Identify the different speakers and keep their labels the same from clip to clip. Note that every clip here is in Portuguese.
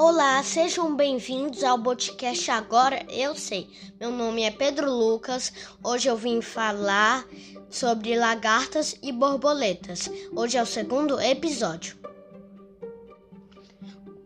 Speaker 1: Olá, sejam bem-vindos ao podcast Agora Eu Sei. Meu nome é Pedro Lucas. Hoje eu vim falar sobre lagartas e borboletas. Hoje é o segundo episódio.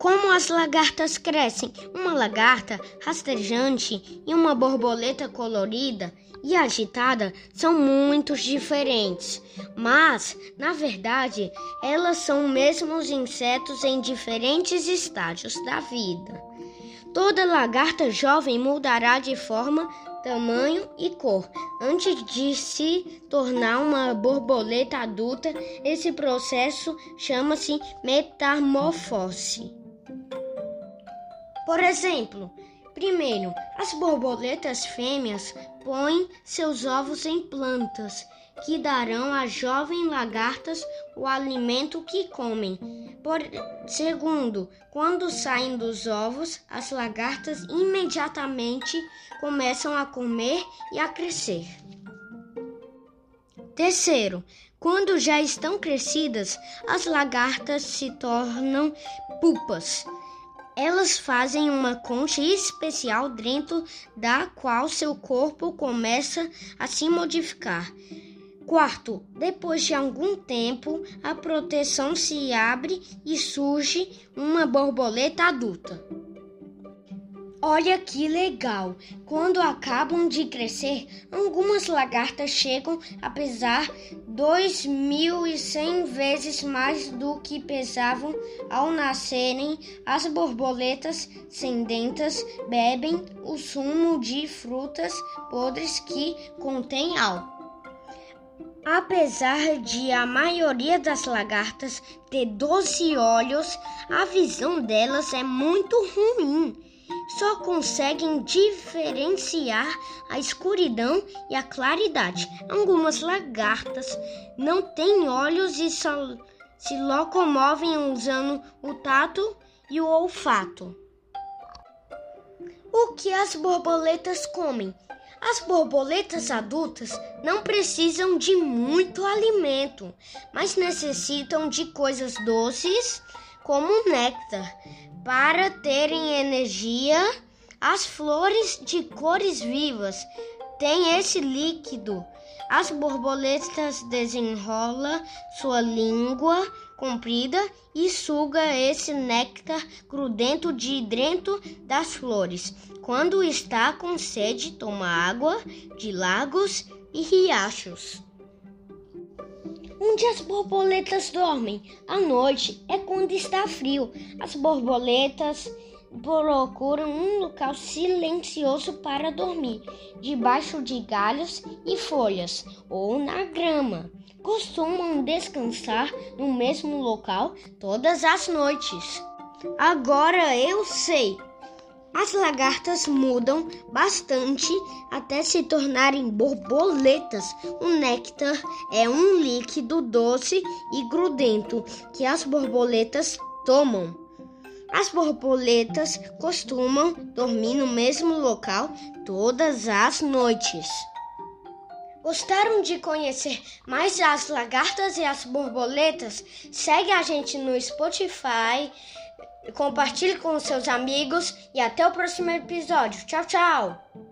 Speaker 1: Como as lagartas crescem? Uma lagarta rastejante e uma borboleta colorida e agitada são muito diferentes, mas, na verdade, elas são mesmos insetos em diferentes estágios da vida. Toda lagarta jovem mudará de forma, tamanho e cor antes de se tornar uma borboleta adulta. Esse processo chama-se metamorfose. Por exemplo, primeiro, as borboletas fêmeas põem seus ovos em plantas, que darão às jovens lagartas o alimento que comem. Por segundo, quando saem dos ovos, as lagartas imediatamente começam a comer e a crescer. Terceiro, quando já estão crescidas, as lagartas se tornam pupas elas fazem uma concha especial dentro da qual seu corpo começa a se modificar. Quarto, depois de algum tempo, a proteção se abre e surge uma borboleta adulta. Olha que legal! Quando acabam de crescer, algumas lagartas chegam a pesar 2.100 vezes mais do que pesavam ao nascerem. As borboletas sedentas bebem o sumo de frutas podres que contém álcool. Apesar de a maioria das lagartas ter 12 olhos, a visão delas é muito ruim só conseguem diferenciar a escuridão e a claridade. Algumas lagartas não têm olhos e só se locomovem usando o tato e o olfato. O que as borboletas comem? As borboletas adultas não precisam de muito alimento, mas necessitam de coisas doces como néctar para terem energia, as flores de cores vivas têm esse líquido. As borboletas desenrola sua língua comprida e suga esse néctar grudento de dentro das flores. Quando está com sede, toma água de lagos e riachos. Onde as borboletas dormem? À noite é quando está frio. As borboletas procuram um local silencioso para dormir, debaixo de galhos e folhas ou na grama. Costumam descansar no mesmo local todas as noites. Agora eu sei. As lagartas mudam bastante até se tornarem borboletas. O néctar é um líquido doce e grudento que as borboletas tomam. As borboletas costumam dormir no mesmo local todas as noites. Gostaram de conhecer mais as lagartas e as borboletas? Segue a gente no Spotify compartilhe com seus amigos e até o próximo episódio. Tchau, tchau!